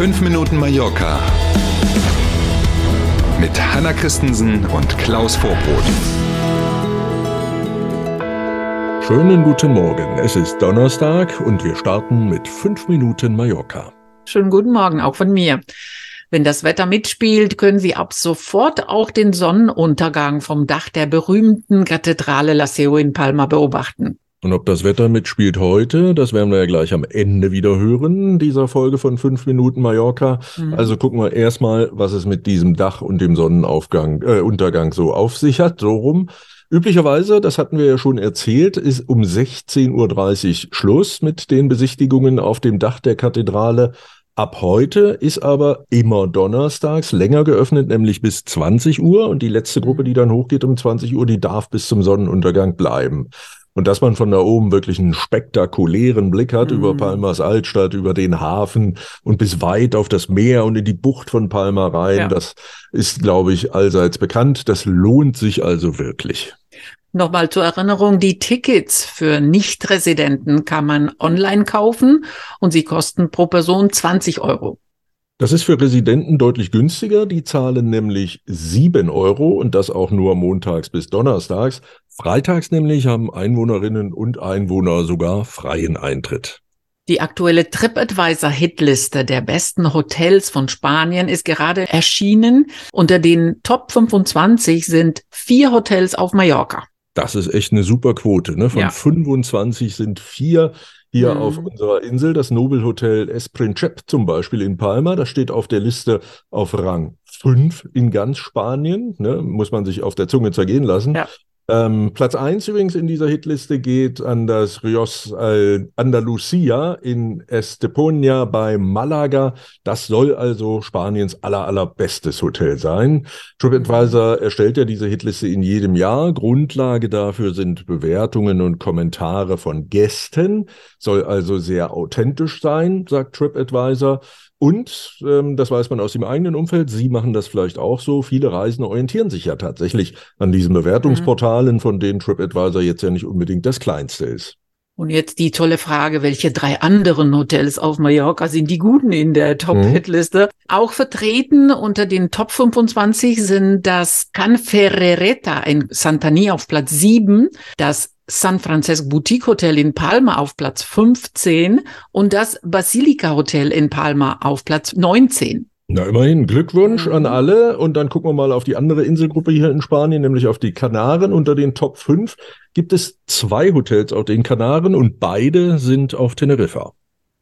5 Minuten Mallorca mit Hanna Christensen und Klaus Vorbrot. Schönen guten Morgen. Es ist Donnerstag und wir starten mit 5 Minuten Mallorca. Schönen guten Morgen auch von mir. Wenn das Wetter mitspielt, können Sie ab sofort auch den Sonnenuntergang vom Dach der berühmten Kathedrale La Seu in Palma beobachten. Und ob das Wetter mitspielt heute, das werden wir ja gleich am Ende wieder hören, dieser Folge von 5 Minuten Mallorca. Mhm. Also gucken wir erstmal, was es mit diesem Dach und dem Sonnenaufgang, äh, Untergang so auf sich hat, so rum. Üblicherweise, das hatten wir ja schon erzählt, ist um 16.30 Uhr Schluss mit den Besichtigungen auf dem Dach der Kathedrale. Ab heute ist aber immer donnerstags länger geöffnet, nämlich bis 20 Uhr. Und die letzte Gruppe, die dann hochgeht um 20 Uhr, die darf bis zum Sonnenuntergang bleiben. Und dass man von da oben wirklich einen spektakulären Blick hat mhm. über Palmas Altstadt, über den Hafen und bis weit auf das Meer und in die Bucht von Palma rein, ja. das ist, glaube ich, allseits bekannt. Das lohnt sich also wirklich. Nochmal zur Erinnerung, die Tickets für Nichtresidenten kann man online kaufen und sie kosten pro Person 20 Euro. Das ist für Residenten deutlich günstiger. Die zahlen nämlich 7 Euro und das auch nur montags bis donnerstags. Freitags nämlich haben Einwohnerinnen und Einwohner sogar freien Eintritt. Die aktuelle TripAdvisor-Hitliste der besten Hotels von Spanien ist gerade erschienen. Unter den Top 25 sind vier Hotels auf Mallorca. Das ist echt eine super Quote. Ne? Von ja. 25 sind vier hier mhm. auf unserer Insel. Das Nobelhotel Esprincep zum Beispiel in Palma, das steht auf der Liste auf Rang 5 in ganz Spanien. Ne? Muss man sich auf der Zunge zergehen lassen. Ja. Ähm, Platz 1 übrigens in dieser Hitliste geht an das Rios Andalucia in Estepona bei Malaga. Das soll also Spaniens aller, allerbestes Hotel sein. TripAdvisor erstellt ja diese Hitliste in jedem Jahr. Grundlage dafür sind Bewertungen und Kommentare von Gästen. Soll also sehr authentisch sein, sagt TripAdvisor. Und ähm, das weiß man aus dem eigenen Umfeld, Sie machen das vielleicht auch so. Viele Reisende orientieren sich ja tatsächlich an diesen Bewertungsportalen, mhm. von denen TripAdvisor jetzt ja nicht unbedingt das kleinste ist. Und jetzt die tolle Frage, welche drei anderen Hotels auf Mallorca sind die guten in der Top-Hit-Liste? Mhm. Auch vertreten unter den Top 25 sind das Can Ferrereta in Santani auf Platz 7, das San Francisco Boutique Hotel in Palma auf Platz 15 und das Basilica Hotel in Palma auf Platz 19. Na, immerhin Glückwunsch mhm. an alle. Und dann gucken wir mal auf die andere Inselgruppe hier in Spanien, nämlich auf die Kanaren. Unter den Top 5 gibt es zwei Hotels auf den Kanaren und beide sind auf Teneriffa.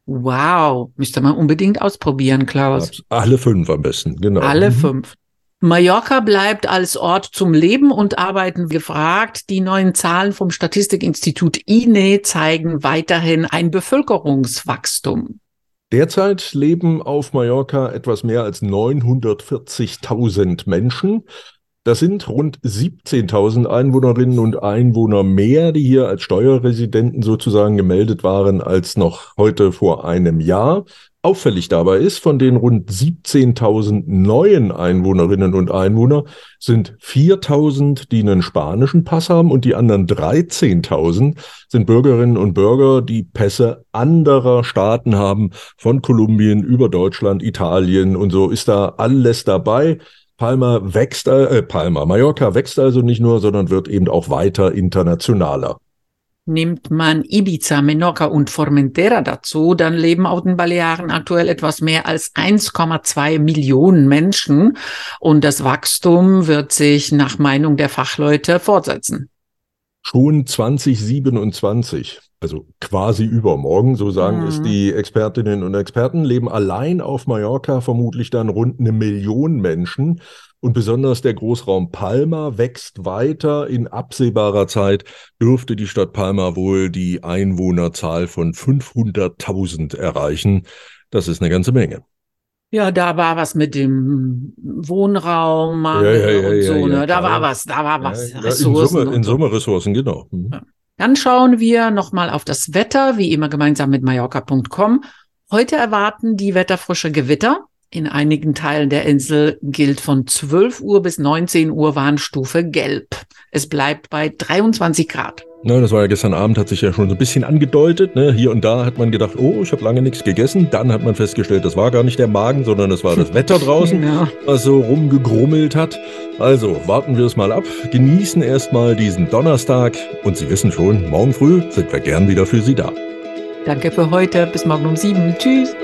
Wow, müsste man unbedingt ausprobieren, Klaus. Alle fünf am besten, genau. Alle mhm. fünf. Mallorca bleibt als Ort zum Leben und Arbeiten gefragt. Die neuen Zahlen vom Statistikinstitut INE zeigen weiterhin ein Bevölkerungswachstum. Derzeit leben auf Mallorca etwas mehr als 940.000 Menschen. Das sind rund 17.000 Einwohnerinnen und Einwohner mehr, die hier als Steuerresidenten sozusagen gemeldet waren, als noch heute vor einem Jahr. Auffällig dabei ist, von den rund 17.000 neuen Einwohnerinnen und Einwohner sind 4.000, die einen spanischen Pass haben und die anderen 13.000 sind Bürgerinnen und Bürger, die Pässe anderer Staaten haben, von Kolumbien über Deutschland, Italien und so ist da alles dabei. Palma wächst, äh, Palma, Mallorca wächst also nicht nur, sondern wird eben auch weiter internationaler. Nimmt man Ibiza, Menorca und Formentera dazu, dann leben auf den Balearen aktuell etwas mehr als 1,2 Millionen Menschen und das Wachstum wird sich nach Meinung der Fachleute fortsetzen. Schon 2027, also quasi übermorgen, so sagen mhm. es die Expertinnen und Experten, leben allein auf Mallorca vermutlich dann rund eine Million Menschen. Und besonders der Großraum Palma wächst weiter. In absehbarer Zeit dürfte die Stadt Palma wohl die Einwohnerzahl von 500.000 erreichen. Das ist eine ganze Menge. Ja, da war was mit dem Wohnraum ja, ja, und so, ne? Da war was, da war was. Ressourcen. In Summe, in Summe Ressourcen, genau. Mhm. Dann schauen wir nochmal auf das Wetter, wie immer gemeinsam mit Mallorca.com. Heute erwarten die wetterfrische Gewitter. In einigen Teilen der Insel gilt von 12 Uhr bis 19 Uhr Warnstufe gelb. Es bleibt bei 23 Grad. Ne, das war ja gestern Abend, hat sich ja schon so ein bisschen angedeutet. Ne? Hier und da hat man gedacht, oh, ich habe lange nichts gegessen. Dann hat man festgestellt, das war gar nicht der Magen, sondern das war das Wetter draußen, ja. was so rumgegrummelt hat. Also warten wir es mal ab, genießen erstmal diesen Donnerstag und Sie wissen schon, morgen früh sind wir gern wieder für Sie da. Danke für heute. Bis morgen um sieben. Tschüss.